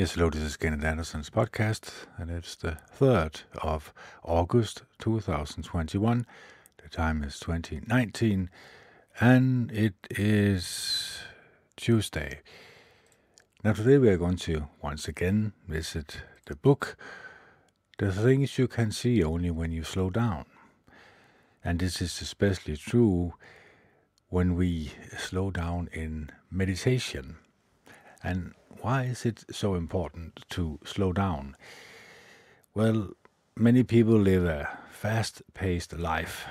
Yes, hello, this is Kenneth Anderson's podcast, and er it's uh, the 3rd of August 2021. The time is 2019, and it is Tuesday. Now, today we are going to once again visit the book, The Things You Can See Only When You Slow Down. And this is especially true when we slow down in meditation. And why is it so important to slow down? Well, many people live a fast paced life.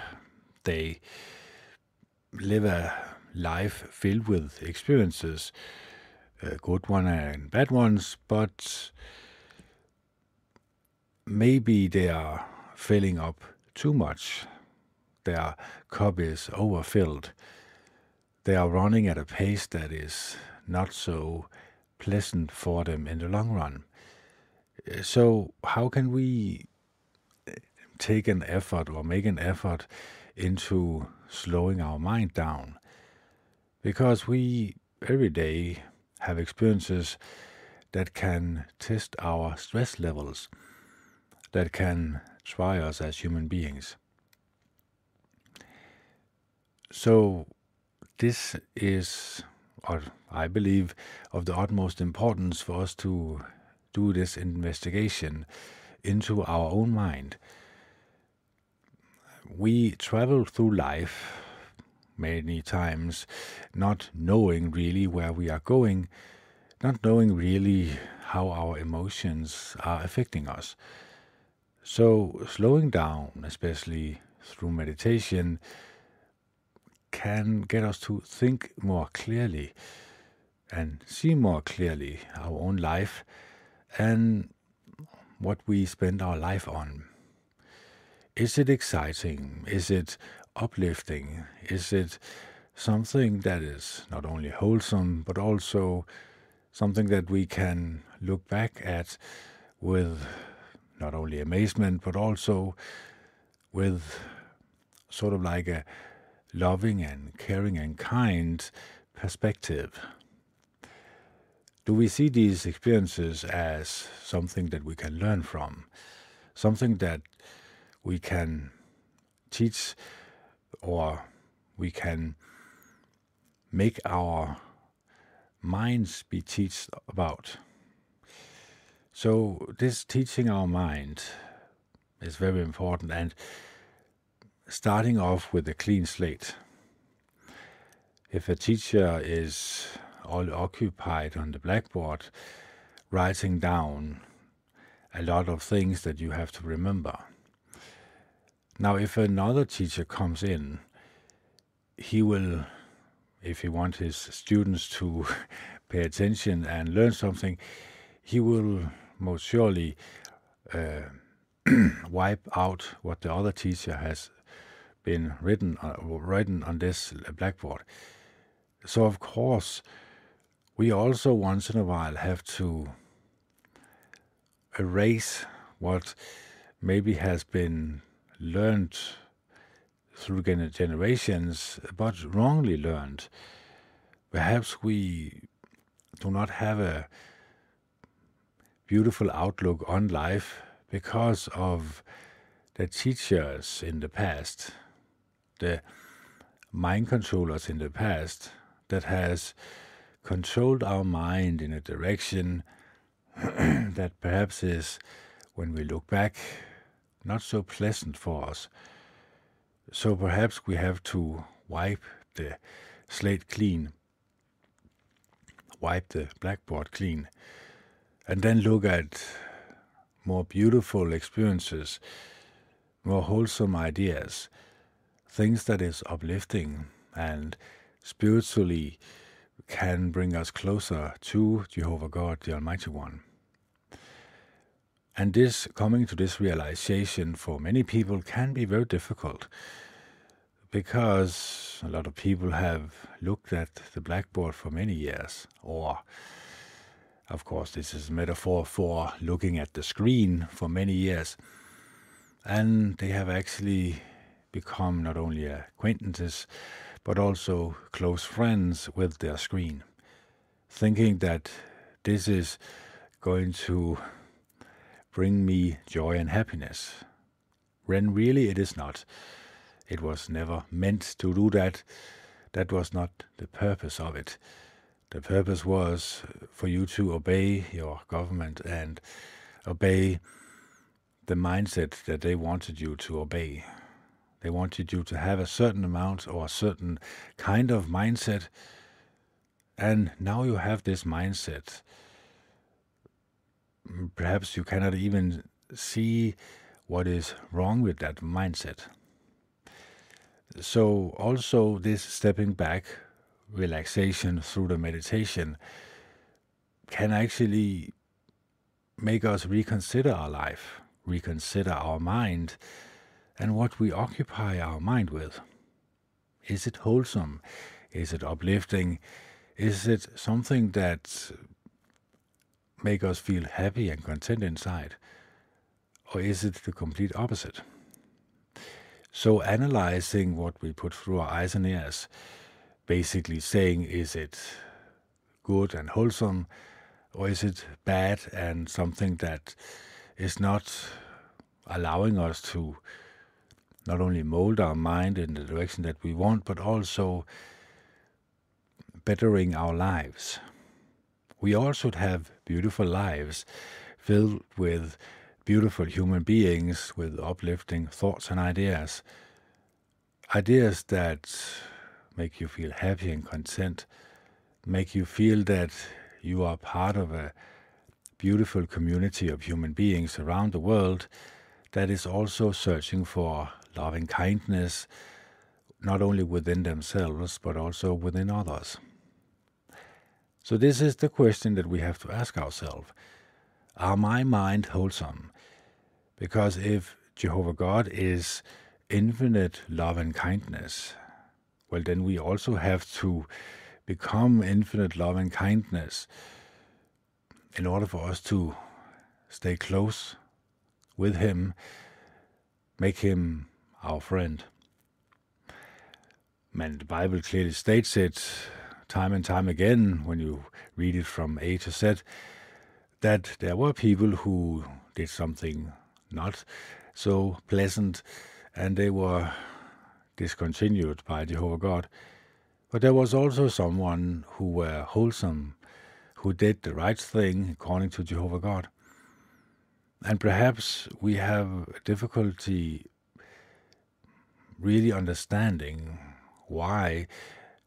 They live a life filled with experiences, uh, good ones and bad ones, but maybe they are filling up too much. Their cup is overfilled. They are running at a pace that is not so pleasant for them in the long run. So, how can we uh, take an effort or make an effort into slowing our mind down? Because we every day have experiences that can test our stress levels, that can try us as human beings. So, this is or I believe, of the utmost importance for us to do this investigation into our own mind. We travel through life many times not knowing really where we are going, not knowing really how our emotions are affecting us. So, slowing down, especially through meditation, can get us to think more clearly and see more clearly our own life and what we spend our life on. Is it exciting? Is it uplifting? Is it something that is not only wholesome but also something that we can look back at with not only amazement but also with sort of like a loving and caring and kind perspective. Do we see these experiences as something that we can learn from, something that we can teach or we can make our minds be taught about? So, this teaching our mind is very important and starting off with a clean slate. If a teacher is all occupied on the blackboard, writing down a lot of things that you have to remember. Now, if another teacher comes in, he will, if he wants his students to pay attention and learn something, he will most surely uh, wipe out what the other teacher has been written uh, written on this blackboard. So of course, we also once in a while have to erase what maybe has been learned through generations, but wrongly learned. Perhaps we do not have a beautiful outlook on life because of the teachers in the past the mind controllers in the past that has controlled our mind in a direction that perhaps is, when we look back, not so pleasant for us. So perhaps we have to wipe the slate clean, wipe the blackboard clean, and then look at more beautiful experiences, more wholesome ideas things that is uplifting and spiritually can bring us closer to Jehovah God, the Almighty One. And this coming to this realization for many people can be very difficult because a lot of people have looked at the blackboard for many years, or of course, this is a metaphor for looking at the screen for many years, and they have actually become not only acquaintances but also close friends with their screen, thinking that this is going to bring me joy and happiness. When really it is not. It was never meant to do that. That was not the purpose of it. The purpose was for you to obey your government and obey the mindset that they wanted you to obey. They wanted you to have a certain amount or a certain kind of mindset. And now you have this mindset. Perhaps you cannot even see what is wrong with that mindset. So, also, this stepping back, relaxation through the meditation can actually make us reconsider our life, reconsider our mind, and what we occupy our mind with. Is it wholesome? Is it uplifting? Is it something that make us feel happy and content inside? Or is it the complete opposite? So analyzing what we put through our eyes and ears, basically saying, is it good and wholesome, or is it bad and something that is not allowing us to not only mold our mind in the direction that we want, but also bettering our lives. We all should have beautiful lives filled with beautiful human beings with uplifting thoughts and ideas. Ideas that make you feel happy and content, make you feel that you are part of a beautiful community of human beings around the world that is also searching for loving kindness, not only within themselves, but also within others. So, this is the question that we have to ask ourselves Are my mind wholesome? Because if Jehovah God is infinite love and kindness, well, then we also have to become infinite love and kindness in order for us to stay close with Him, make Him our friend. And the Bible clearly states it time and time again when you read it from A to Z that there were people who did something not so pleasant, and they were discontinued by Jehovah God. But there was also someone who were wholesome, who did the right thing according to Jehovah God. And perhaps we have a difficulty really understanding why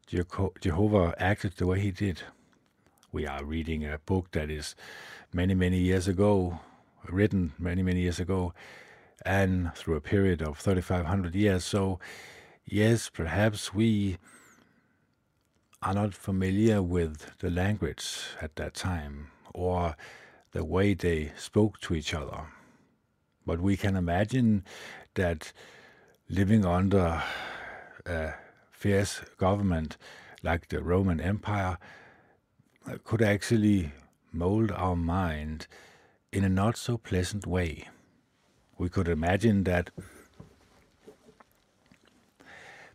Jehovah acted the way he did. We are reading a book that is many, many years ago, written many, many years ago, and through a period of 3,500 years. So, yes, perhaps we are not familiar with the language at that time or the way they spoke to each other. But we can imagine that living under a fierce government like the Roman Empire could actually mold our mind in a not so pleasant way. We could imagine that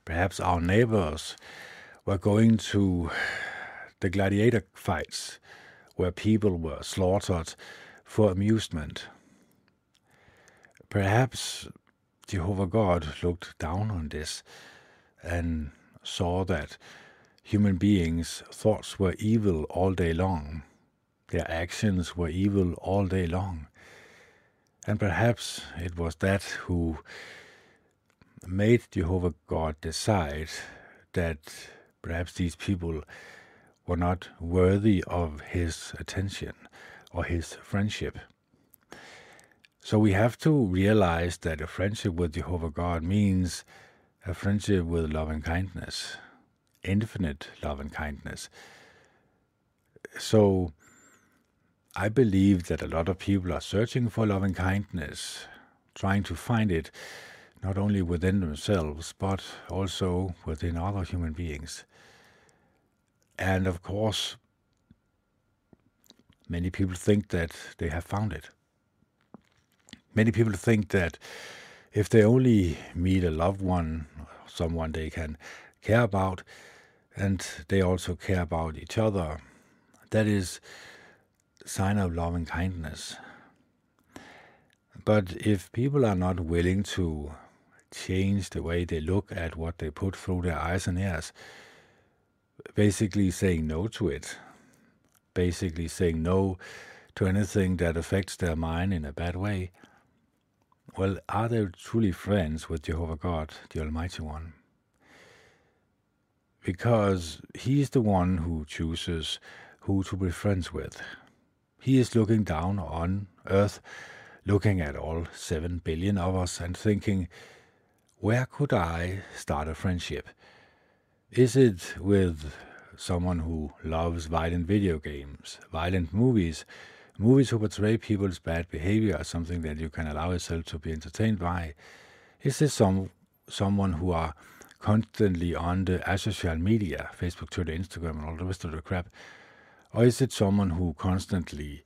perhaps our neighbors were going to the gladiator fights where people were slaughtered for amusement. Perhaps Jehovah God looked down on this and saw that human beings' thoughts were evil all day long their actions were evil all day long. And perhaps it was that who made Jehovah God decide that perhaps these people were not worthy of his attention or his friendship. So we have to realize that a friendship with Jehovah God means a friendship with love and kindness, infinite love and kindness. So I believe that a lot of people are searching for loving kindness, trying to find it not only within themselves, but also within other human beings. And of course, many people think that they have found it. Many people think that if they only meet a loved one, someone they can care about, and they also care about each other, that is sign of loving kindness. But if people are not willing to change the way they look at what they put through their eyes and ears, basically saying no to it, basically saying no to anything that affects their mind in a bad way, well, are they truly friends with Jehovah God, the Almighty One? Because He is the one who chooses who to be friends with. He is looking down on earth, looking at all seven billion of us, and thinking, where could I start a friendship? Is it with someone who loves violent video games, violent movies, movies who portray people's bad behavior as something that you can allow yourself to be entertained by? Is this some someone who are constantly on the social media, Facebook, Twitter, Instagram, and all the rest of the crap? Or is it someone who constantly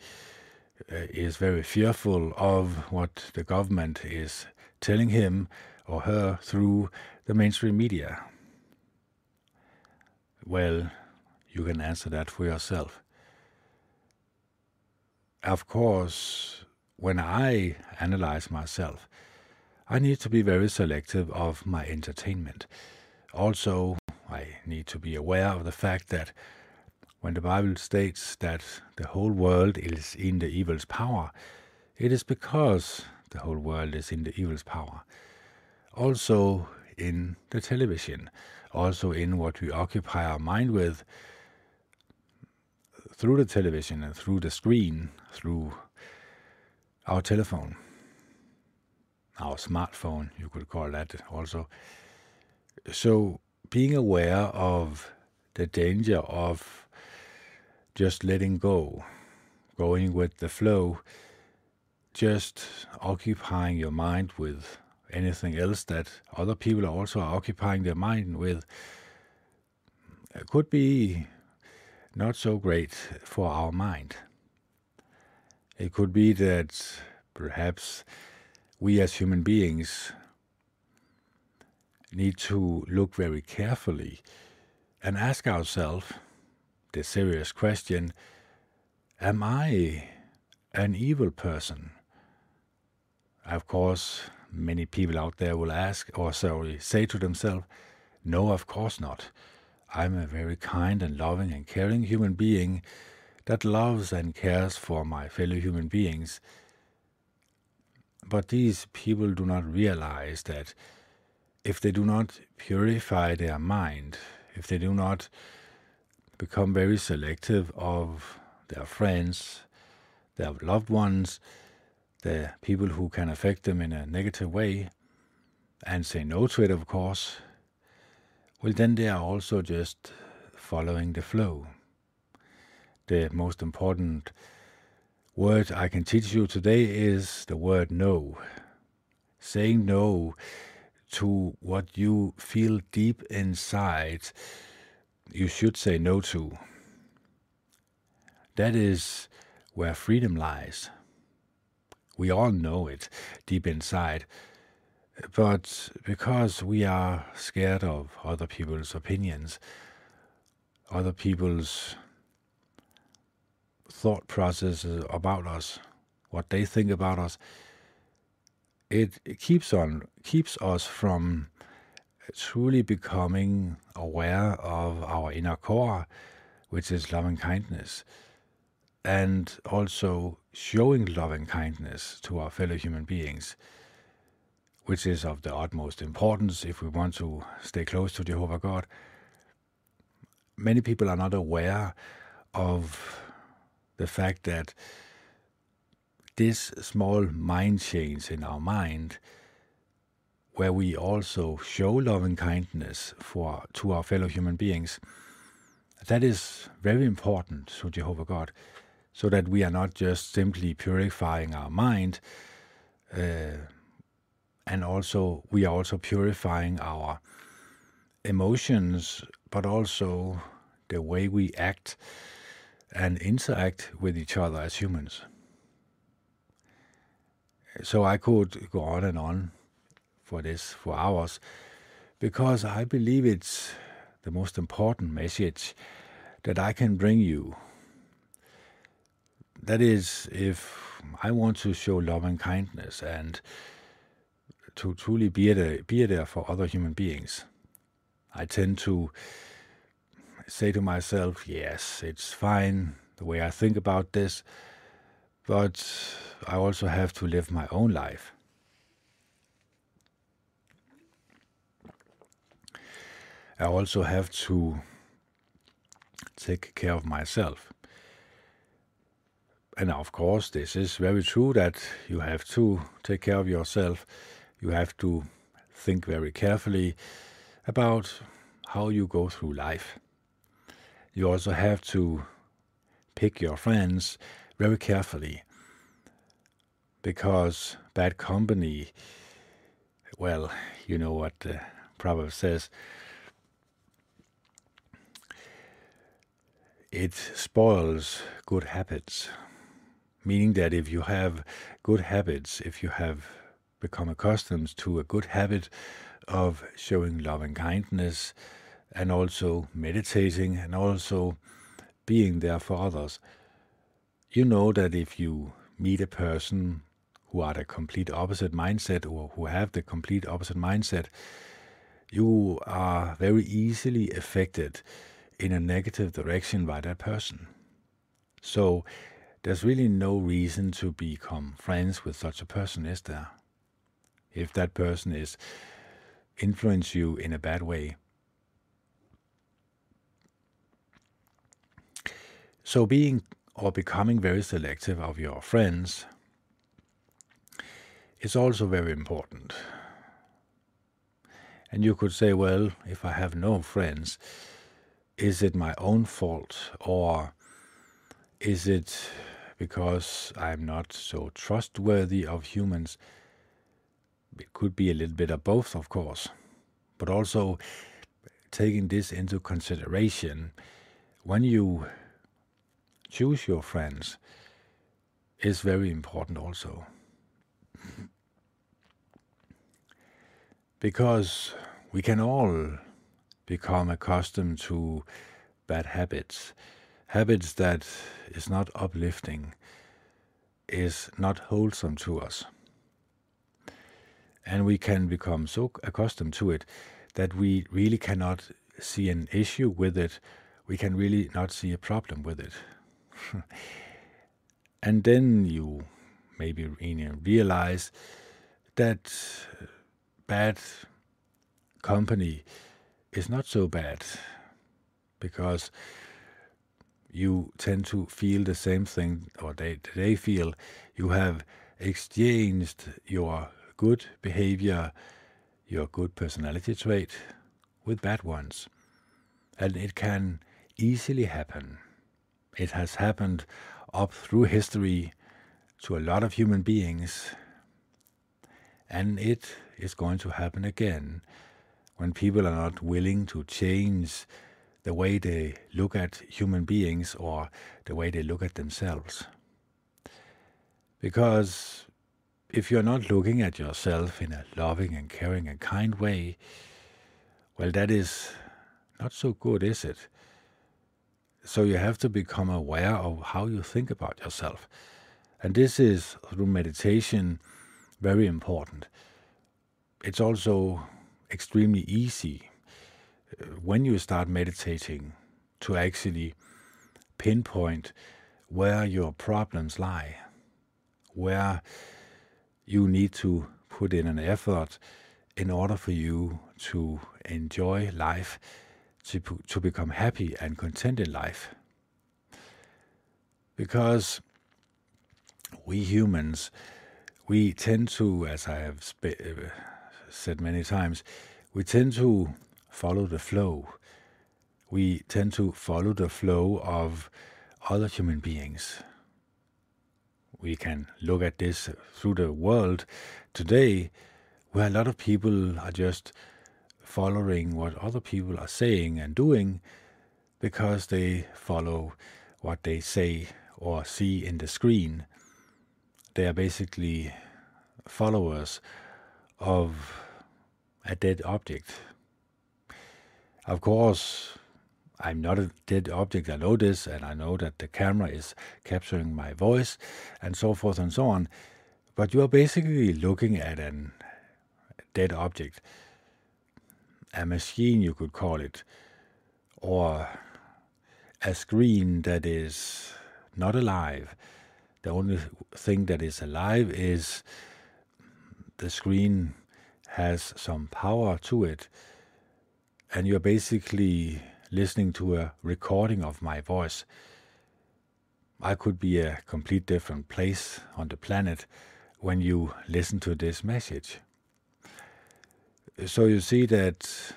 uh, is very fearful of what the government is telling him or her through the mainstream media? Well, you can answer that for yourself. Of course, when I analyze myself, I need to be very selective of my entertainment. Also, I need to be aware of the fact that when the Bible states that the whole world is in the evil's power, it is because the whole world is in the evil's power. Also in the television, also in what we occupy our mind with, through the television and through the screen, through our telephone, our smartphone, you could call that also. So, being aware of the danger of just letting go, going with the flow, just occupying your mind with anything else that other people also are occupying their mind with It could be not so great for our mind. It could be that perhaps we as human beings need to look very carefully and ask ourselves the serious question Am I an evil person? Of course, many people out there will ask, or sorry, say to themselves, No, of course not. I'm a very kind and loving and caring human being that loves and cares for my fellow human beings. But these people do not realize that if they do not purify their mind, if they do not become very selective of their friends, their loved ones, the people who can affect them in a negative way, and say no to it, of course, well, then they are also just following the flow. The most important word I can teach you today is the word no. Saying no to what you feel deep inside you should say no to. That is where freedom lies. We all know it deep inside but because we are scared of other people's opinions, other people's thought processes about us, what they think about us, it, keeps on keeps us from truly becoming aware of our inner core, which is loving kindness, and also showing loving kindness to our fellow human beings which is of the utmost importance if we want to stay close to Jehovah God. Many people are not aware of the fact that this small mind change in our mind, where we also show loving kindness for to our fellow human beings, that is very important to Jehovah God, so that we are not just simply purifying our mind. Uh, and also we are also purifying our emotions, but also the way we act and interact with each other as humans. So I could go on and on for this for hours because I believe it's the most important message that I can bring you. that is, if I want to show love and kindness and to truly be there, be there for other human beings, I tend to say to myself, yes, it's fine the way I think about this, but I also have to live my own life. I also have to take care of myself. And of course, this is very true that you have to take care of yourself. You have to think very carefully about how you go through life. You also have to pick your friends very carefully because bad company, well, you know what the proverb says it spoils good habits. Meaning that if you have good habits, if you have become accustomed to a good habit of showing love and kindness, and also meditating, and also being there for others, you know that if you meet a person who are the complete opposite mindset or who have the complete opposite mindset, you are very easily affected in a negative direction by that person. So there's really no reason to become friends with such a person, is there? If that person is influence you in a bad way. So being or becoming very selective of your friends is also very important. And you could say, well, if I have no friends, is it my own fault or is it because I'm not so trustworthy of humans? It could be a little bit of both, of course, but also taking this into consideration when you choose your friends is very important also. Because we can all become accustomed to bad habits, habits that is not uplifting, is not wholesome to us. And we can become so accustomed to it that we really cannot see an issue with it. We can really not see a problem with it. and then you maybe realize that uh, bad company is not so bad because you tend to feel the same thing, or they, they feel you have exchanged your good behavior, your good personality trait with bad ones. And it can easily happen. It has happened up through history to a lot of human beings, and it is going to happen again when people are not willing to change the way they look at human beings or the way they look at themselves. Because if you're not looking at yourself in a loving and caring and kind way, well, that is not so good, is it? So you have to become aware of how you think about yourself. And this is, through meditation, very important. It's also extremely easy uh, when you start meditating to actually pinpoint where your problems lie, where you need to put in an effort in order for you to enjoy life, to, to become happy and content in life. Because we humans, we tend to, as I have uh, said many times, we tend to follow the flow. We tend to follow the flow of other human beings. We can look at this through the world today, where a lot of people are just following what other people are saying and doing because they follow what they say or see in the screen. They are basically followers of a dead object. Of course, I'm not a dead object. I know this, and I know that the camera is capturing my voice, and so forth and so on. But you are basically looking at a dead object, a machine, you could call it, or a screen that is not alive. The only thing that is alive is the screen has some power to it, and you're basically listening to a recording of my voice. I could be a complete different place on the planet when you listen to this message. So you see that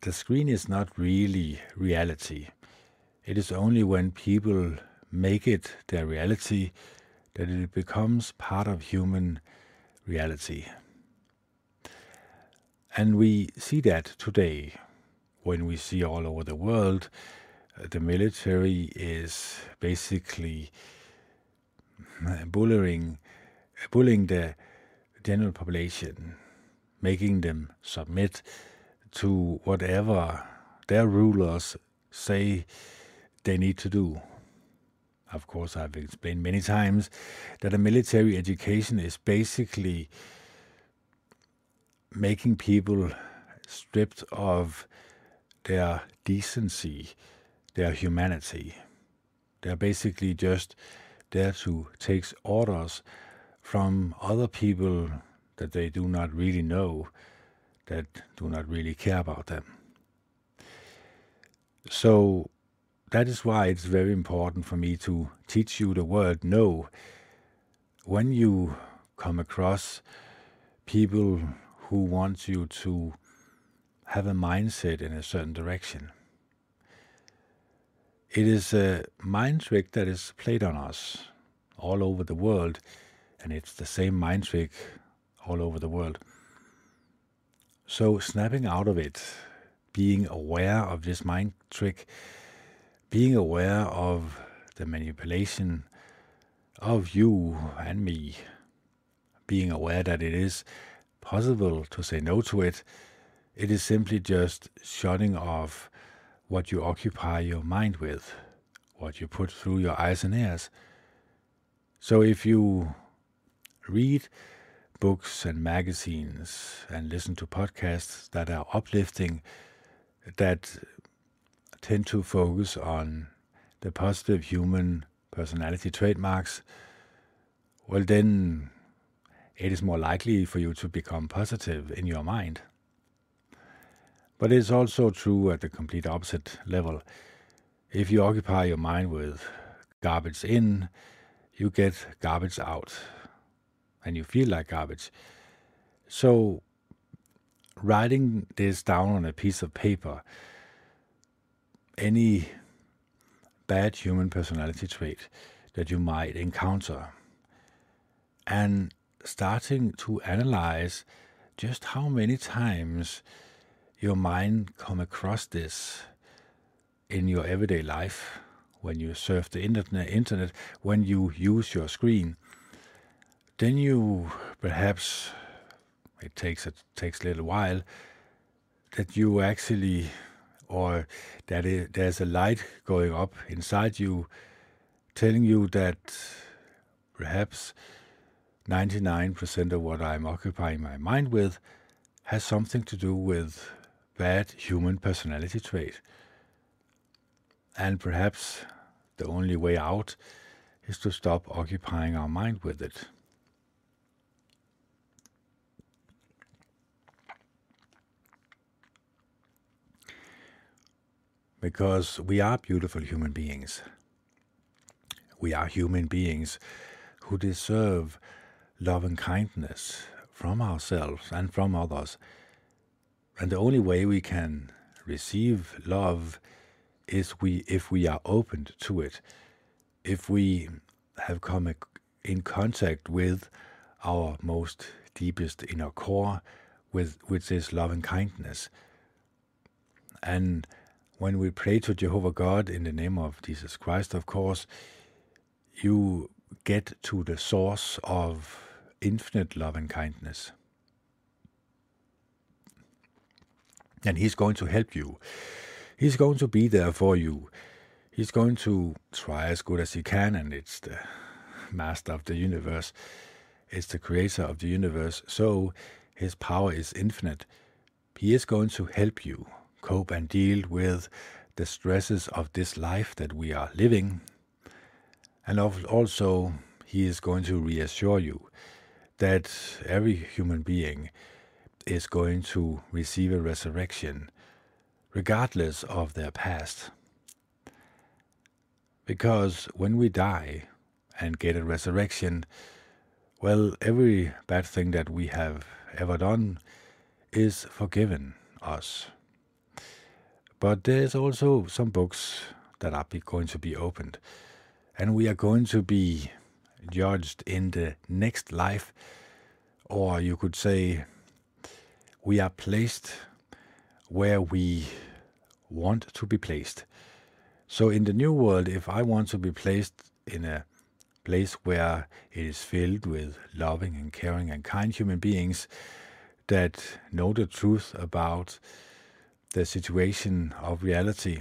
the screen is not really reality. It is only when people make it their reality that it becomes part of human reality. And we see that today when we see all over the world uh, the military is basically bullying, bullying the general population, making them submit to whatever their rulers say they need to do. Of course, I've explained many times that a military education is basically making people stripped of their decency, their humanity. They're basically just there to take orders from other people that they do not really know, that do not really care about them. So that is why it's very important for me to teach you the word no. When you come across people who want you to have a mindset in a certain direction. It is a mind trick that is played on us all over the world, and it's the same mind trick all over the world. So, snapping out of it, being aware of this mind trick, being aware of the manipulation of you and me, being aware that it is possible to say no to it it is simply just shutting off what you occupy your mind with, what you put through your eyes and ears. So if you read books and magazines and listen to podcasts that are uplifting, that tend to focus on the positive human personality trademarks, well, then it is more likely for you to become positive in your mind. But it's also true at the complete opposite level. If you occupy your mind with garbage in, you get garbage out, and you feel like garbage. So, writing this down on a piece of paper, any bad human personality trait that you might encounter, and starting to analyze just how many times your mind come across this in your everyday life when you surf the internet, when you use your screen, then you perhaps it takes it takes a little while that you actually or that it, there's a light going up inside you telling you that perhaps 99% of what I'm occupying my mind with has something to do with bad human personality trait. And perhaps the only way out is to stop occupying our mind with it. Because we are beautiful human beings. We are human beings who deserve love and kindness from ourselves and from others and the only way we can receive love is we if we are opened to it, if we have come in contact with our most deepest inner core, with which is love and kindness. And when we pray to Jehovah God in the name of Jesus Christ, of course, you get to the source of infinite love and kindness. And He's going to help you He's going to be there for you. He's going to try as good as he can, and it's the master of the universe. It's the creator of the universe, so his power is infinite. He is going to help you cope and deal with the stresses of this life that we are living. And also, he is going to reassure you that every human being is going to receive a resurrection regardless of their past. Because when we die and get a resurrection, well, every bad thing that we have ever done is forgiven us. But there's also some books that are going to be opened, and we are going to be judged in the next life, or you could say, we are placed where we want to be placed. So, in the new world, if I want to be placed in a place where it is filled with loving and caring and kind human beings that know the truth about the situation of reality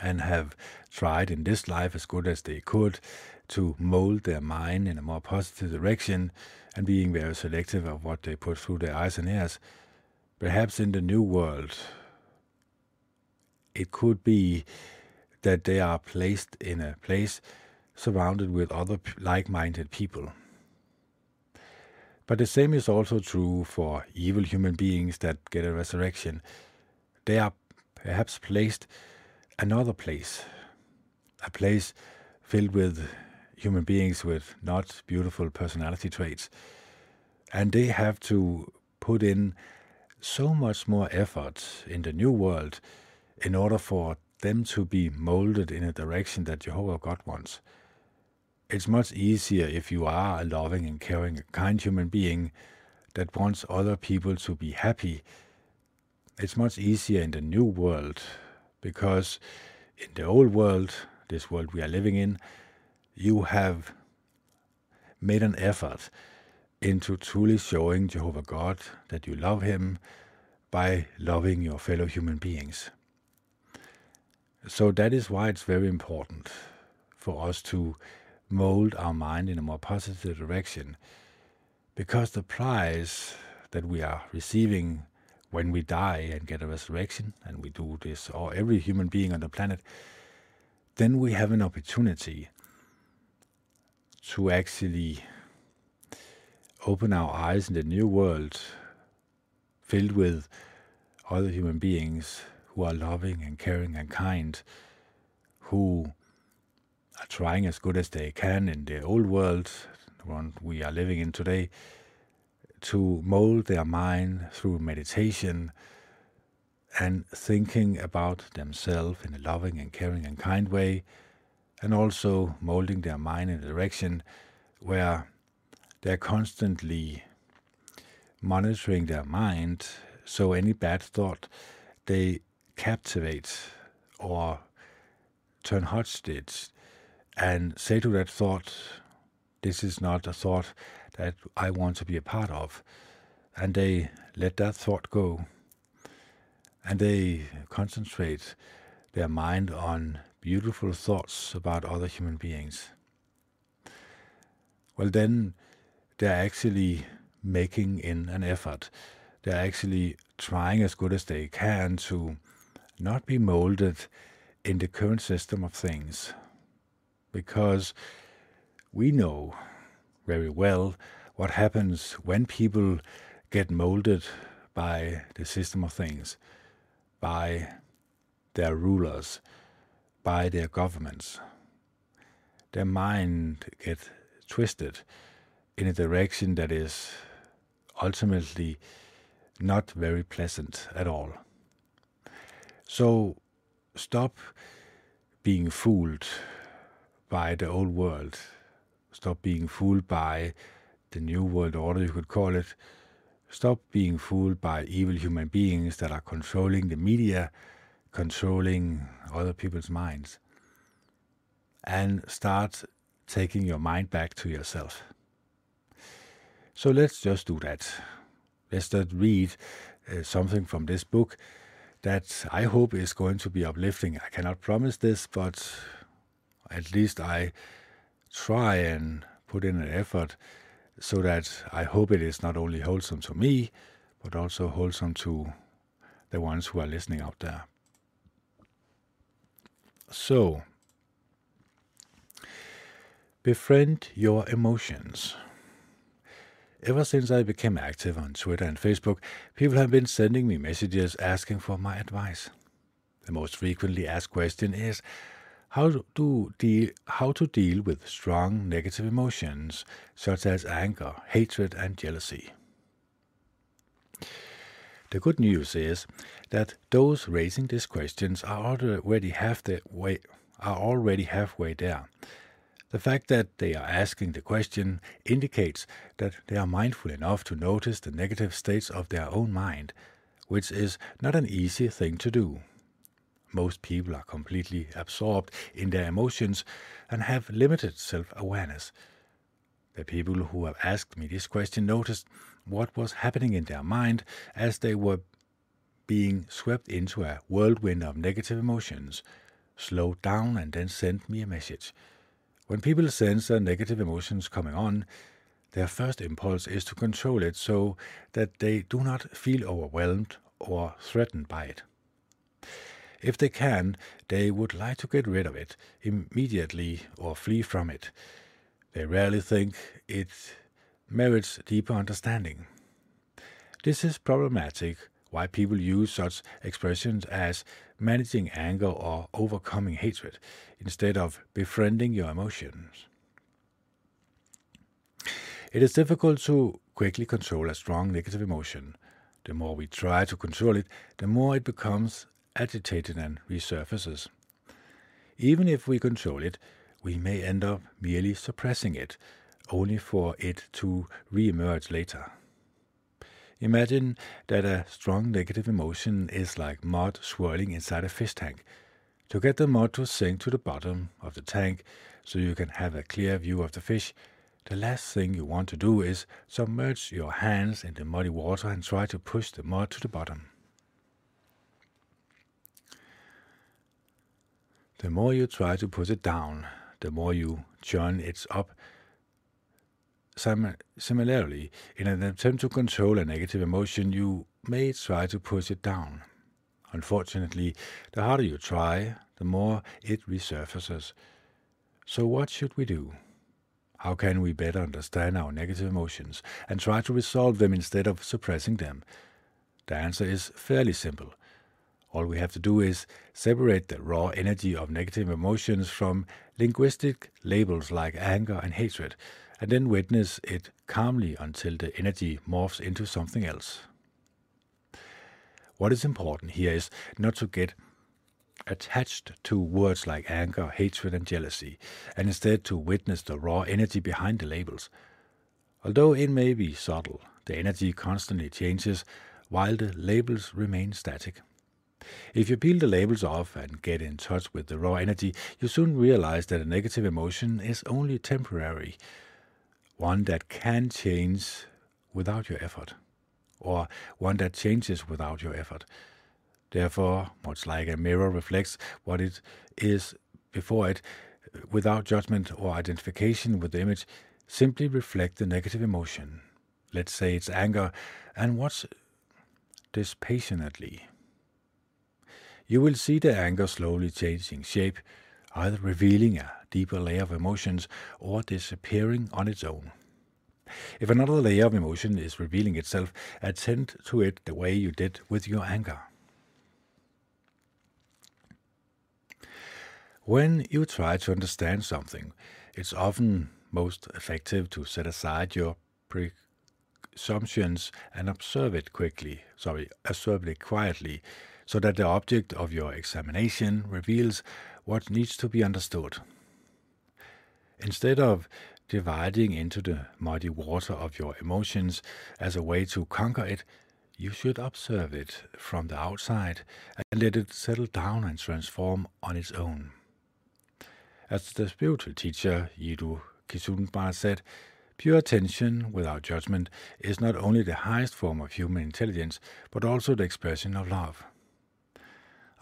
and have tried in this life as good as they could to mold their mind in a more positive direction and being very selective of what they put through their eyes and ears. Perhaps in the new world, it could be that they are placed in a place surrounded with other like minded people. But the same is also true for evil human beings that get a resurrection. They are perhaps placed another place, a place filled with human beings with not beautiful personality traits. And they have to put in so much more effort in the new world in order for them to be molded in a direction that Jehovah God wants. It's much easier if you are a loving and caring, kind human being that wants other people to be happy. It's much easier in the new world because in the old world, this world we are living in, you have made an effort into truly showing Jehovah God that you love Him by loving your fellow human beings. So that is why it's very important for us to mold our mind in a more positive direction because the prize that we are receiving when we die and get a resurrection, and we do this, or every human being on the planet, then we have an opportunity to actually open our eyes in the new world filled with other human beings who are loving and caring and kind, who are trying as good as they can in the old world, the one we are living in today, to mold their mind through meditation and thinking about themselves in a loving and caring and kind way and also molding their mind in a direction where they're constantly monitoring their mind so any bad thought they captivate or turn hostage and say to that thought this is not a thought that I want to be a part of and they let that thought go. And they concentrate their mind on beautiful thoughts about other human beings, well, then they're actually making in an effort. They're actually trying as good as they can to not be molded in the current system of things. Because we know very well what happens when people get molded by the system of things, by their rulers, by their governments. Their mind get twisted in a direction that is ultimately not very pleasant at all. So stop being fooled by the old world. Stop being fooled by the new world order, you could call it. Stop being fooled by evil human beings that are controlling the media controlling other people's minds and start taking your mind back to yourself. So let's just do that. Let's just read uh, something from this book that I hope is going to be uplifting. I cannot promise this, but at least I try and put in an effort so that I hope it is not only wholesome to me, but also wholesome to the ones who are listening out there. So, befriend your emotions. Ever since I became active on Twitter and Facebook, people have been sending me messages asking for my advice. The most frequently asked question is how to deal, how to deal with strong negative emotions such as anger, hatred, and jealousy. The good news is that those raising these questions are already half the way are already halfway there. The fact that they are asking the question indicates that they are mindful enough to notice the negative states of their own mind, which is not an easy thing to do. Most people are completely absorbed in their emotions and have limited self awareness. The people who have asked me this question noticed what was happening in their mind as they were being swept into a whirlwind of negative emotions, slowed down, and then sent me a message. When people sense their negative emotions coming on, their first impulse is to control it so that they do not feel overwhelmed or threatened by it. If they can, they would like to get rid of it immediately or flee from it. They rarely think it merits deeper understanding. This is problematic why people use such expressions as managing anger or overcoming hatred instead of befriending your emotions. It is difficult to quickly control a strong negative emotion. The more we try to control it, the more it becomes agitated and resurfaces. Even if we control it, we may end up merely suppressing it, only for it to re-emerge later. Imagine that a strong negative emotion is like mud swirling inside a fish tank. To get the mud to sink to the bottom of the tank so you can have a clear view of the fish, the last thing you want to do is submerge your hands in the muddy water and try to push the mud to the bottom. The more you try to push it down, the more you churn it up Similarly, in an attempt to control a negative emotion, you may try to push it down. Unfortunately, the harder you try, the more it resurfaces. So, what should we do? How can we better understand our negative emotions and try to resolve them instead of suppressing them? The answer is fairly simple. All we have to do is separate the raw energy of negative emotions from linguistic labels like anger and hatred and then witness it calmly until the energy morphs into something else. What is important here is not to get attached to words like anger, hatred, and jealousy, and instead to witness the raw energy behind the labels. Although it may be subtle, the energy constantly changes while the labels remain static. If you peel the labels off and get in touch with the raw energy, you soon realize that a negative emotion is only temporary, one that can change without your effort, or one that changes without your effort. Therefore, much like a mirror reflects what it is before it, without judgment or identification with the image, simply reflect the negative emotion. Let's say it's anger, and watch this patiently. You will see the anger slowly changing shape, either revealing a deeper layer of emotions or disappearing on its own. If another layer of emotion is revealing itself, attend to it the way you did with your anger. When you try to understand something, it's often most effective to set aside your presumptions and observe it quickly, sorry, observe it quietly, so that the object of your examination reveals what needs to be understood. Instead of dividing into the muddy water of your emotions as a way to conquer it, you should observe it from the outside and let it settle down and transform on its own. As the spiritual teacher Jiddu Kisumba said, pure attention without judgment is not only the highest form of human intelligence, but also the expression of love.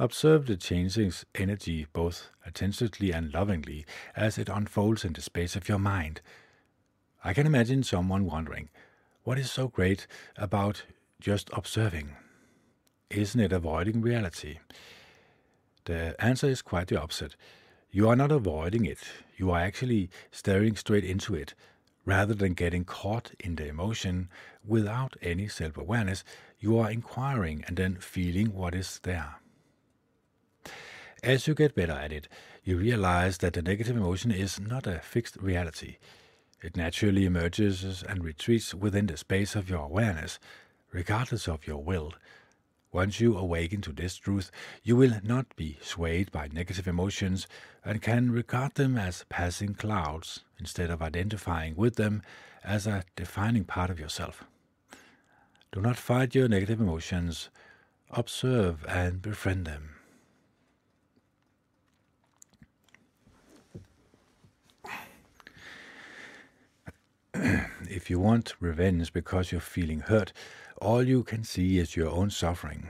Observe the changing energy both attentively and lovingly as it unfolds in the space of your mind. I can imagine someone wondering, what is so great about just observing? Isn't it avoiding reality? The answer is quite the opposite. You are not avoiding it, you are actually staring straight into it. Rather than getting caught in the emotion without any self awareness, you are inquiring and then feeling what is there. As you get better at it, you realize that the negative emotion is not a fixed reality. It naturally emerges and retreats within the space of your awareness, regardless of your will. Once you awaken to this truth, you will not be swayed by negative emotions and can regard them as passing clouds instead of identifying with them as a defining part of yourself. Do not fight your negative emotions, observe and befriend them. if you want revenge because you're feeling hurt, all you can see is your own suffering.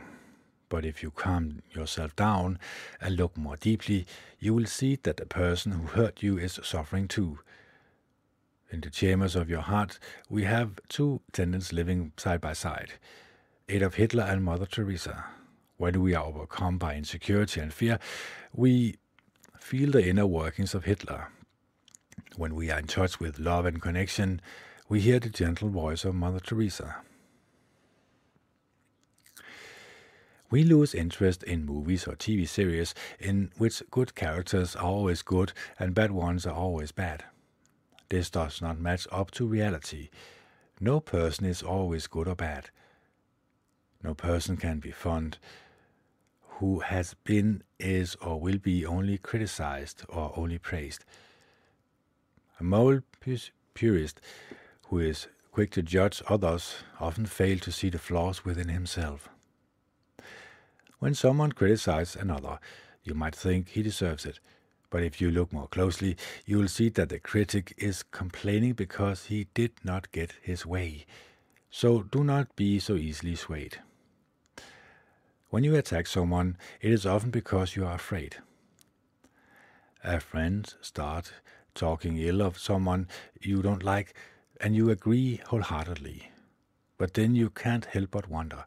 But if you calm yourself down and look more deeply, you will see that the person who hurt you is suffering too. In the chambers of your heart, we have two tenants living side by side Adolf Hitler and Mother Teresa. When we are overcome by insecurity and fear, we feel the inner workings of Hitler. When we are in touch with love and connection, we hear the gentle voice of Mother Teresa. We lose interest in movies or TV series in which good characters are always good and bad ones are always bad. This does not match up to reality. No person is always good or bad. No person can be fond who has been, is, or will be only criticized or only praised. A moral purist who is quick to judge others often fails to see the flaws within himself. When someone criticizes another, you might think he deserves it. But if you look more closely, you will see that the critic is complaining because he did not get his way. So do not be so easily swayed. When you attack someone, it is often because you are afraid. A friend starts talking ill of someone you don't like, and you agree wholeheartedly. But then you can't help but wonder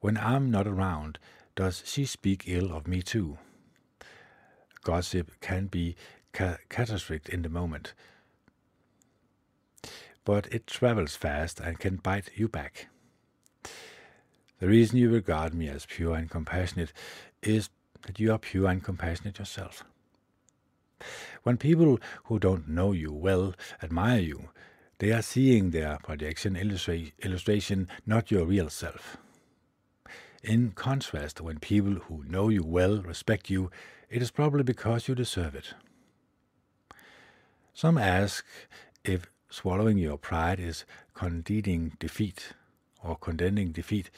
when I'm not around, does she speak ill of me too? Gossip can be ca- catastrophic in the moment, but it travels fast and can bite you back. The reason you regard me as pure and compassionate is that you are pure and compassionate yourself. When people who don't know you well admire you, they are seeing their projection illustra- illustration, not your real self. In contrast, when people who know you well respect you, it is probably because you deserve it. Some ask if swallowing your pride is conceding defeat or condemning defeat.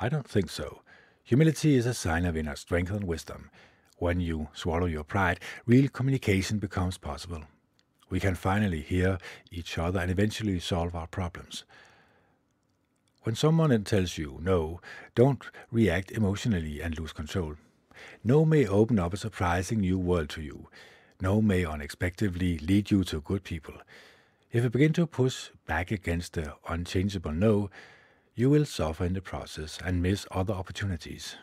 I don't think so. Humility is a sign of inner strength and wisdom. When you swallow your pride, real communication becomes possible. We can finally hear each other and eventually solve our problems. When someone tells you no, don't react emotionally and lose control. No may open up a surprising new world to you. No may unexpectedly lead you to good people. If you begin to push back against the unchangeable no, you will suffer in the process and miss other opportunities.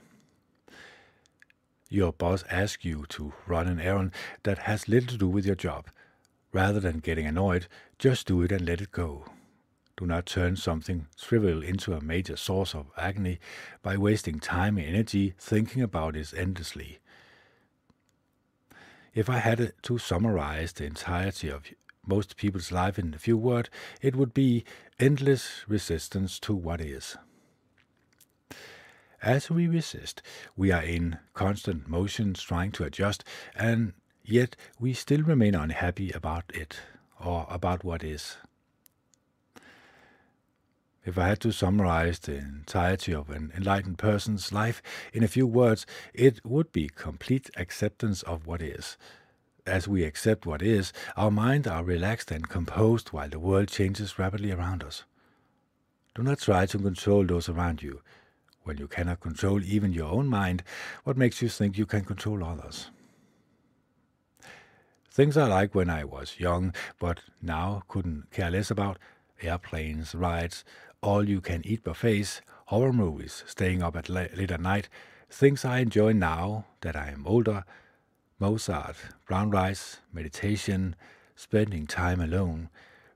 Your boss asks you to run an errand that has little to do with your job. Rather than getting annoyed, just do it and let it go. Do not turn something trivial into a major source of agony by wasting time and energy thinking about it endlessly. If I had to summarize the entirety of most people's life in a few words, it would be endless resistance to what is. As we resist, we are in constant motion trying to adjust, and yet we still remain unhappy about it or about what is. If I had to summarize the entirety of an enlightened person's life in a few words, it would be complete acceptance of what is. As we accept what is, our minds are relaxed and composed while the world changes rapidly around us. Do not try to control those around you. When you cannot control even your own mind, what makes you think you can control others? Things I like when I was young, but now couldn't care less about airplanes, rides, all you can eat buffets, horror movies, staying up at late at night, things I enjoy now that I am older, Mozart, brown rice, meditation, spending time alone,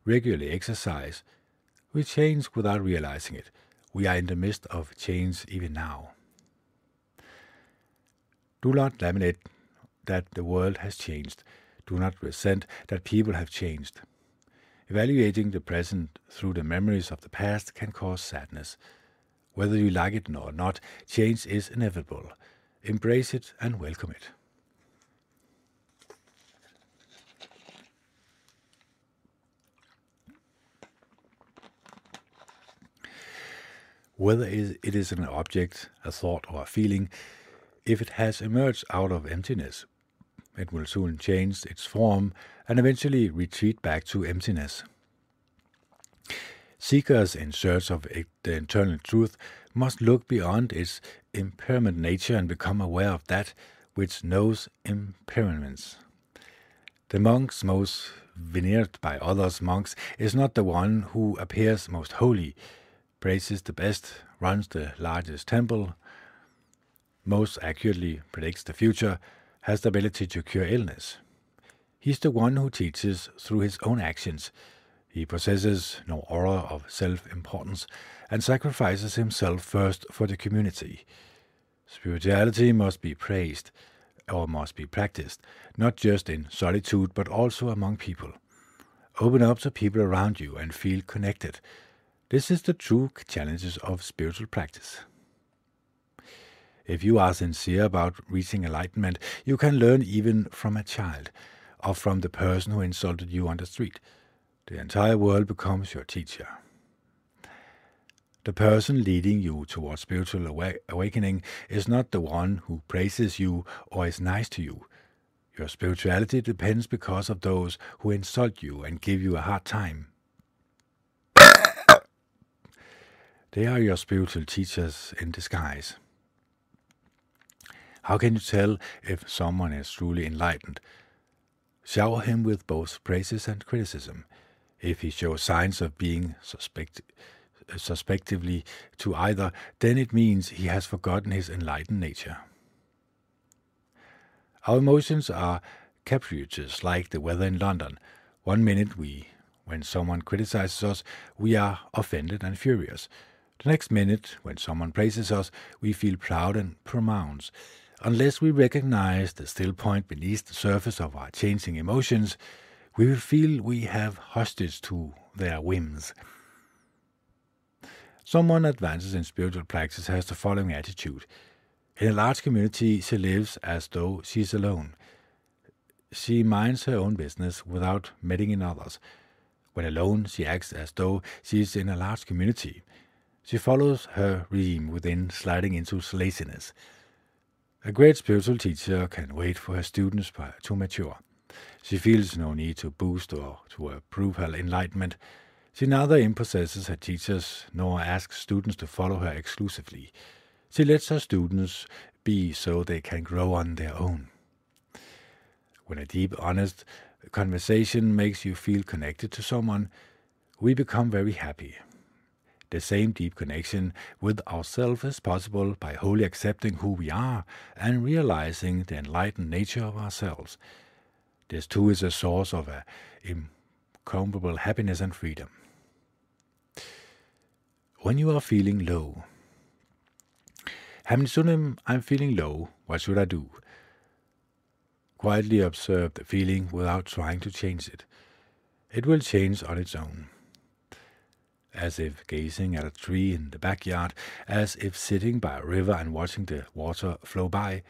regularly exercise. We change without realizing it. We are in the midst of change even now. Do not laminate that the world has changed. Do not resent that people have changed. Evaluating the present through the memories of the past can cause sadness. Whether you like it or not, change is inevitable. Embrace it and welcome it. Whether it is an object, a thought, or a feeling, if it has emerged out of emptiness, it will soon change its form and eventually retreat back to emptiness. Seekers in search of the internal truth must look beyond its impermanent nature and become aware of that which knows impermanence. The monks most venered by others monks is not the one who appears most holy, praises the best, runs the largest temple, most accurately predicts the future, has the ability to cure illness. He's the one who teaches through his own actions. He possesses no aura of self importance and sacrifices himself first for the community. Spirituality must be praised or must be practiced, not just in solitude but also among people. Open up to people around you and feel connected. This is the true challenges of spiritual practice. If you are sincere about reaching enlightenment, you can learn even from a child or from the person who insulted you on the street. The entire world becomes your teacher. The person leading you towards spiritual awakening is not the one who praises you or is nice to you. Your spirituality depends because of those who insult you and give you a hard time. They are your spiritual teachers in disguise. How can you tell if someone is truly enlightened? Shower him with both praises and criticism. If he shows signs of being suspect, suspectively to either, then it means he has forgotten his enlightened nature. Our emotions are capricious like the weather in London. One minute we, when someone criticizes us, we are offended and furious. The next minute, when someone praises us, we feel proud and pronounced. Unless we recognize the still point beneath the surface of our changing emotions, we will feel we have hostage to their whims. Someone advances in spiritual practice has the following attitude. In a large community, she lives as though she is alone. She minds her own business without meddling in others. When alone, she acts as though she is in a large community. She follows her regime within, sliding into laziness. A great spiritual teacher can wait for her students to mature. She feels no need to boost or to approve her enlightenment. She neither impossesses her teachers nor asks students to follow her exclusively. She lets her students be so they can grow on their own. When a deep, honest conversation makes you feel connected to someone, we become very happy the same deep connection with ourselves as possible by wholly accepting who we are and realizing the enlightened nature of ourselves. This too is a source of incomparable happiness and freedom. When you are feeling low, Hamsunim, I'm feeling low, what should I do? Quietly observe the feeling without trying to change it. It will change on its own as if gazing at a tree in the backyard, as if sitting by a river and watching the water flow by.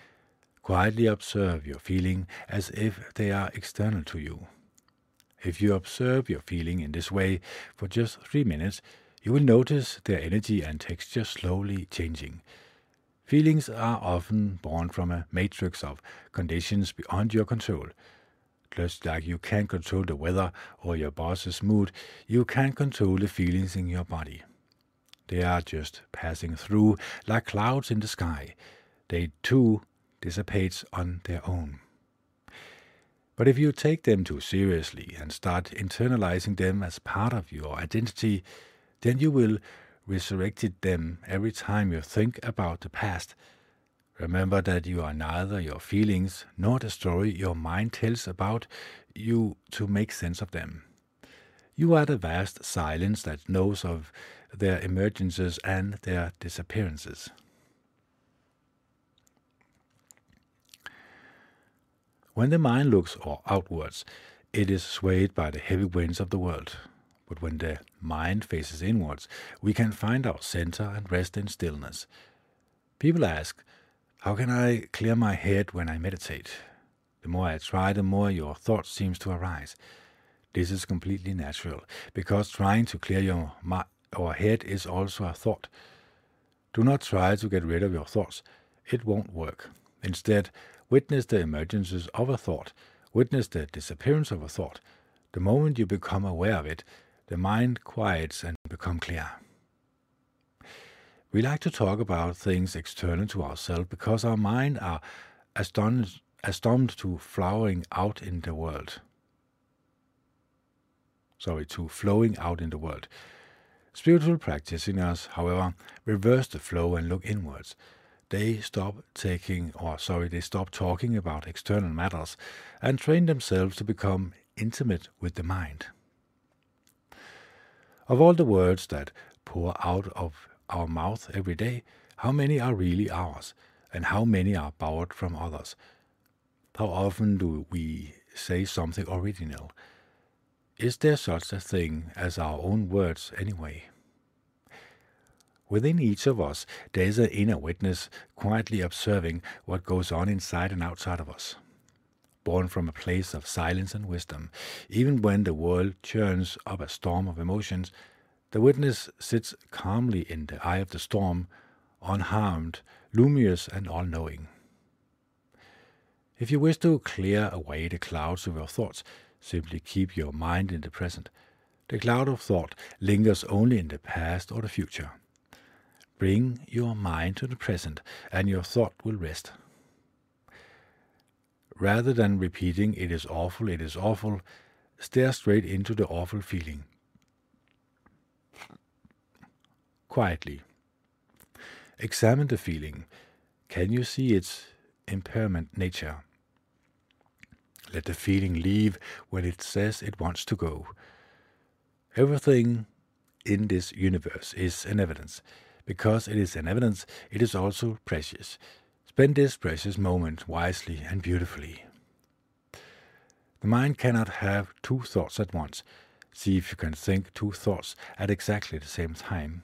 Quietly observe your feeling as if they are external to you. If you observe your feeling in this way for just three minutes, you will notice their energy and texture slowly changing. Feelings are often born from a matrix of conditions beyond your control. Just like you can't control the weather or your boss's mood, you can't control the feelings in your body. They are just passing through like clouds in the sky. They too dissipate on their own. But if you take them too seriously and start internalizing them as part of your identity, then you will resurrect them every time you think about the past. Remember that you are neither your feelings nor the story your mind tells about you to make sense of them. You are the vast silence that knows of their emergences and their disappearances. When the mind looks outwards, it is swayed by the heavy winds of the world. But when the mind faces inwards, we can find our center and rest in stillness. People ask, How can I clear my head when I meditate? The more I try, the more your thoughts seems to arise. This is completely natural, because trying to clear your mind our head is also a thought. Do not try to get rid of your thoughts. It won't work. Instead, witness the emergences of a thought, witness the disappearance of a thought. The moment you become aware of it, the mind quiets and becomes clear. We like to talk about things external to ourselves because our mind are astonished, astonished to flowering out in the world. Sorry, to flowing out in the world. Spiritual practitioners, however, reverse the flow and look inwards. They stop taking, or sorry, they stop talking about external matters and train themselves to become intimate with the mind. Of all the words that pour out of our mouth every day, how many are really ours, and how many are borrowed from others? How often do we say something original? Is there such a thing as our own words anyway? Within each of us, there is an inner witness quietly observing what goes on inside and outside of us. Born from a place of silence and wisdom, even when the world churns up a storm of emotions, the witness sits calmly in the eye of the storm, unharmed, luminous, and all knowing. If you wish to clear away the clouds of your thoughts, Simply keep your mind in the present. The cloud of thought lingers only in the past or the future. Bring your mind to the present, and your thought will rest. Rather than repeating, it is awful, it is awful, stare straight into the awful feeling. Quietly. Examine the feeling. Can you see its impermanent nature? Let the feeling leave when it says it wants to go. Everything in this universe is an evidence. Because it is an evidence, it is also precious. Spend this precious moment wisely and beautifully. The mind cannot have two thoughts at once. See if you can think two thoughts at exactly the same time.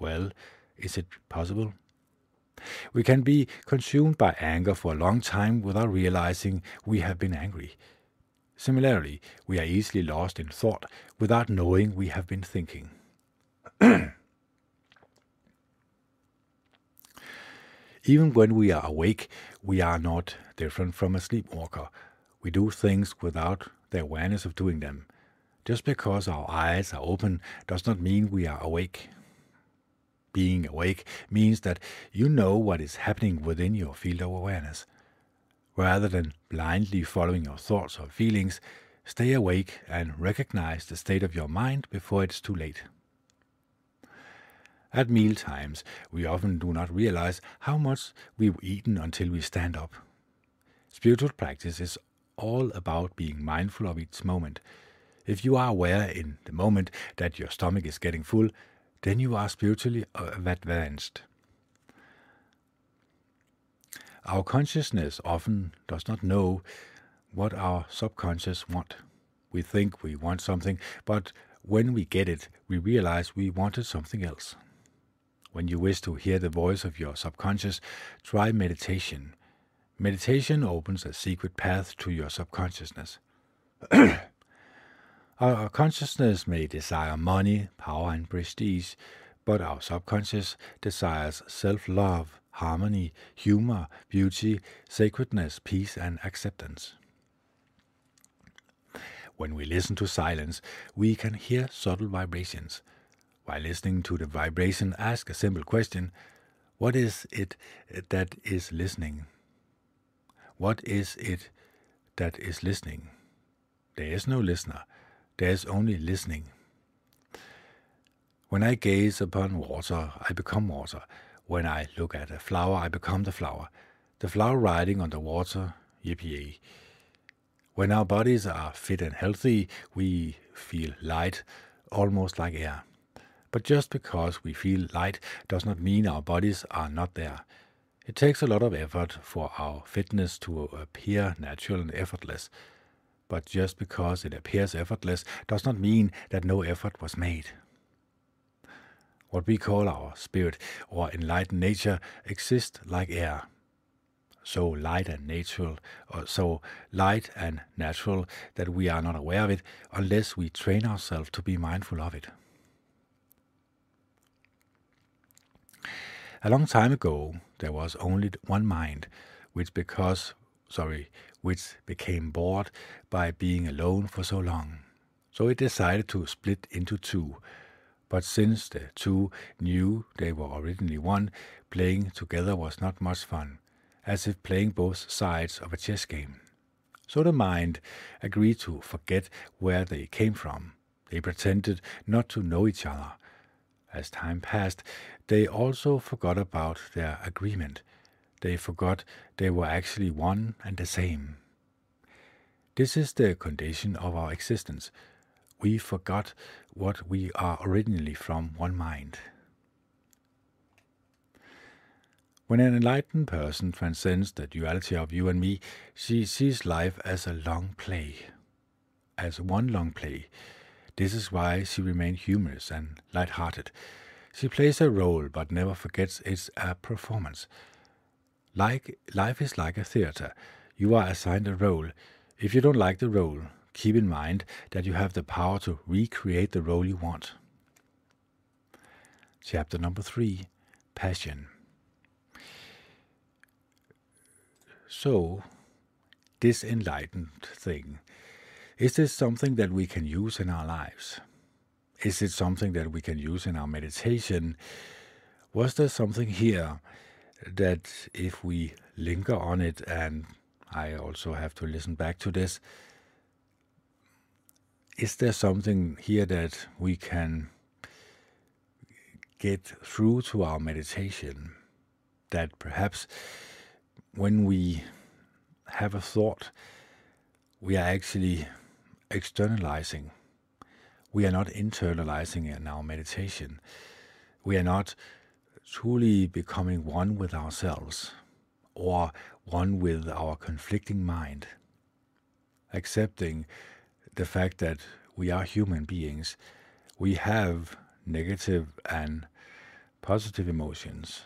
Well, is it possible? We can be consumed by anger for a long time without realizing we have been angry. Similarly, we are easily lost in thought without knowing we have been thinking. Even when we are awake, we are not different from a sleepwalker. We do things without the awareness of doing them. Just because our eyes are open does not mean we are awake. Being awake means that you know what is happening within your field of awareness. Rather than blindly following your thoughts or feelings, stay awake and recognize the state of your mind before it's too late. At meal times, we often do not realize how much we've eaten until we stand up. Spiritual practice is all about being mindful of each moment. If you are aware in the moment that your stomach is getting full, then you are spiritually uh, advanced. Our consciousness often does not know what our subconscious want. We think we want something, but when we get it, we realize we wanted something else. When you wish to hear the voice of your subconscious, try meditation. Meditation opens a secret path to your subconsciousness. Our consciousness may desire money, power, and prestige, but our subconscious desires self love, harmony, humor, beauty, sacredness, peace, and acceptance. When we listen to silence, we can hear subtle vibrations. While listening to the vibration, ask a simple question What is it that is listening? What is it that is listening? There is no listener, there is only listening. When I gaze upon water, I become water. When I look at a flower, I become the flower. The flower riding on the water, yippee. When our bodies are fit and healthy, we feel light, almost like air. But just because we feel light does not mean our bodies are not there. It takes a lot of effort for our fitness to appear natural and effortless. But just because it appears effortless does not mean that no effort was made. What we call our spirit or enlightened nature exists like air. So light and natural, or so light and natural that we are not aware of it unless we train ourselves to be mindful of it. A long time ago, there was only one mind, which because sorry, which became bored by being alone for so long. So it decided to split into two. But since the two knew they were originally one, playing together was not much fun, as if playing both sides of a chess game. So the mind agreed to forget where they came from. They pretended not to know each other, as time passed, they also forgot about their agreement. They forgot they were actually one and the same. This is the condition of our existence. We forgot what we are originally from one mind. When an enlightened person transcends the duality of you and me, she sees life as a long play, as one long play, this is why she remains humorous and light-hearted. She plays a role but never forgets it's a performance. Like life is like a theater. You are assigned a role. If you don't like the role, keep in mind that you have the power to recreate the role you want. Chapter number three Passion. So, this enlightened thing is this something that we can use in our lives? Is it something that we can use in our meditation? Was there something here that if we linger on it, and I also have to listen back to this, is there something here that we can get through to our meditation? That perhaps when we have a thought, we are actually externalizing. We are not internalizing in our meditation. We are not truly becoming one with ourselves or one with our conflicting mind. Accepting the fact that we are human beings, we have negative and positive emotions.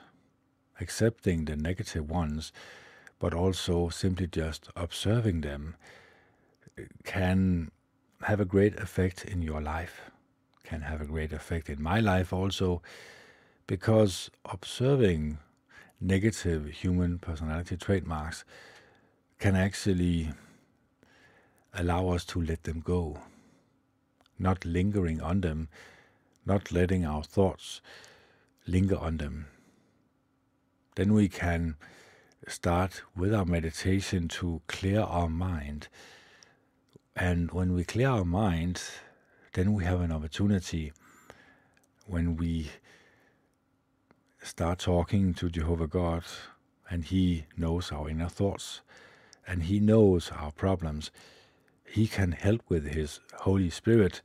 Accepting the negative ones, but also simply just observing them can have a great effect in your life, can have a great effect in my life also, because observing negative human personality trademarks can actually allow us to let them go, not lingering on them, not letting our thoughts linger on them. Then we can start with our meditation to clear our mind and when we clear our mind, then we have an opportunity when we start talking to Jehovah God and He knows our inner thoughts and He knows our problems. He can help with His Holy Spirit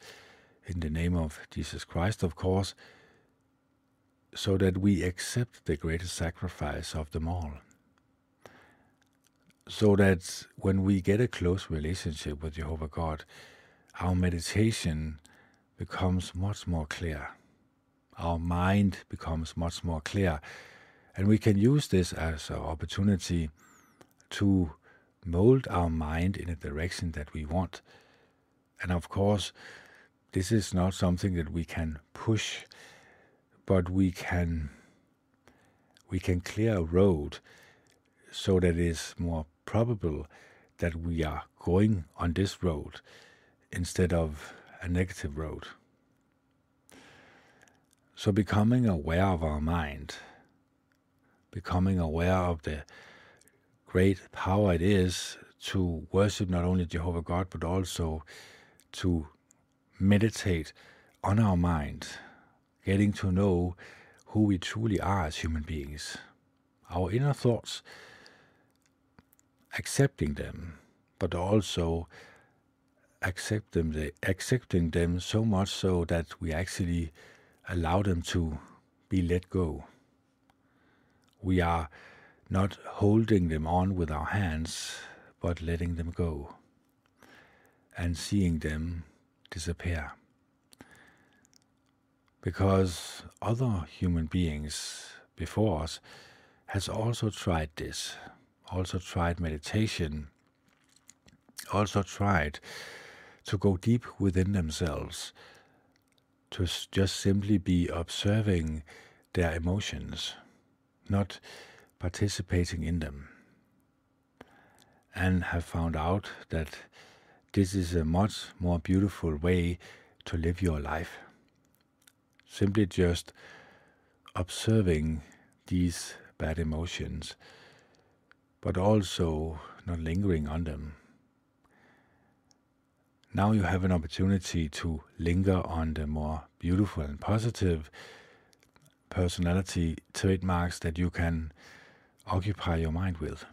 in the name of Jesus Christ, of course, so that we accept the greatest sacrifice of them all so that when we get a close relationship with Jehovah God, our meditation becomes much more clear. Our mind becomes much more clear. And we can use this as an opportunity to mold our mind in a direction that we want. And of course, this is not something that we can push, but we can we can clear a road so that it is more probable that we are going on this road instead of a negative road. So, becoming aware of our mind, becoming aware of the great power it is to worship not only Jehovah God, but also to meditate on our mind, getting to know who we truly are as human beings, our inner thoughts, accepting them, but also accept them, accepting them so much so that we actually allow them to be let go. We are not holding them on with our hands, but letting them go and seeing them disappear. Because other human beings before us has also tried this, also tried meditation, also tried to go deep within themselves, to just simply be observing their emotions, not participating in them, and have found out that this is a much more beautiful way to live your life. Simply just observing these bad emotions, but also not lingering on them. Now you have an opportunity to linger on the more beautiful and positive personality trademarks that you can occupy your mind with.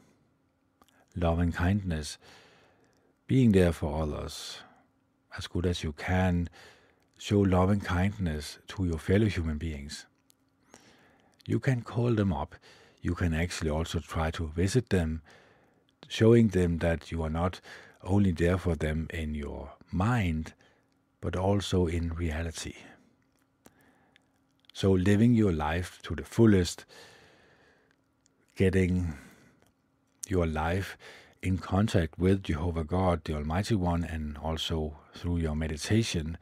Love and kindness being there for others as good as you can, show love and kindness to your fellow human beings. You can call them up. You can actually also try to visit them, showing them that you are not only there for them in your mind, but also in reality. So, living your life to the fullest, getting your life in contact with Jehovah God, the Almighty One, and also through your meditation,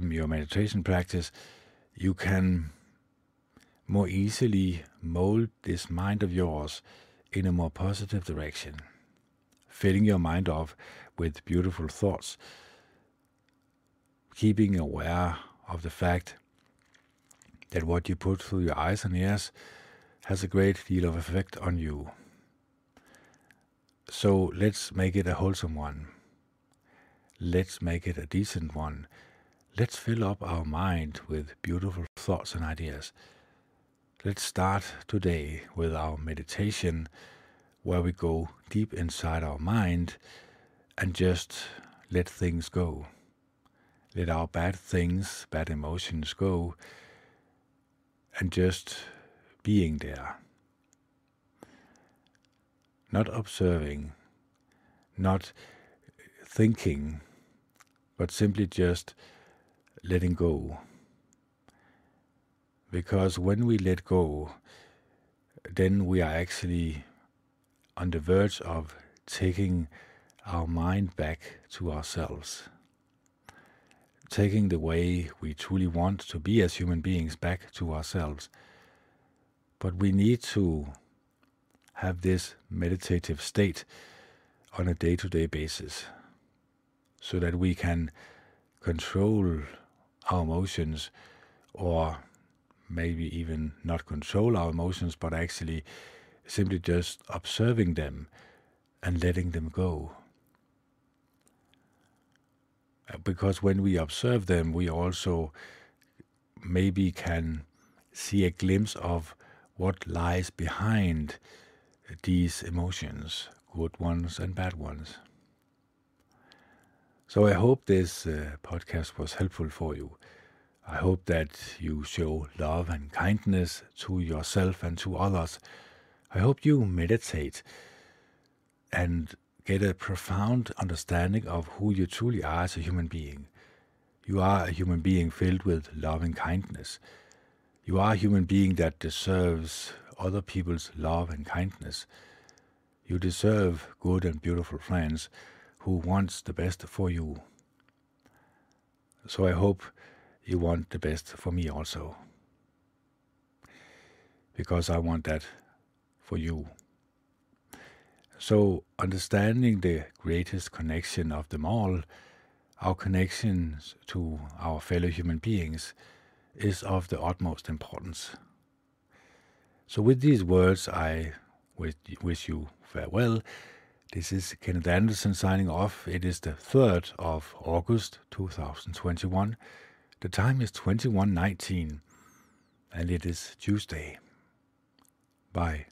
your meditation practice, you can more easily mold this mind of yours in a more positive direction, filling your mind off with beautiful thoughts, keeping aware of the fact that what you put through your eyes and ears has a great deal of effect on you. So let's make it a wholesome one. Let's make it a decent one. Let's fill up our mind with beautiful thoughts and ideas. Let's start today with our meditation where we go deep inside our mind and just let things go. Let our bad things, bad emotions go and just being there not observing, not thinking, but simply just letting go. Because when we let go, then we are actually on the verge of taking our mind back to ourselves, taking the way we truly want to be as human beings back to ourselves. But we need to have this meditative state on a day to day basis so that we can control our emotions or maybe even not control our emotions but actually simply just observing them and letting them go. Because when we observe them, we also maybe can see a glimpse of what lies behind these emotions, good ones and bad ones. So I hope this uh, podcast was helpful for you. I hope that you show love and kindness to yourself and to others. I hope you meditate and get a profound understanding of who you truly are as a human being. You are a human being filled with love and kindness. You are a human being that deserves other people's love and kindness. You deserve good and beautiful friends who wants the best for you. So I hope you want the best for me also. Because I want that for you. So, understanding the greatest connection of them all, our connections to our fellow human beings, is of the utmost importance. So, with these words, I wish you farewell. This is Kenneth Anderson signing off. It is the 3rd of August 2021. The time is 21:19 and it is Tuesday. Bye.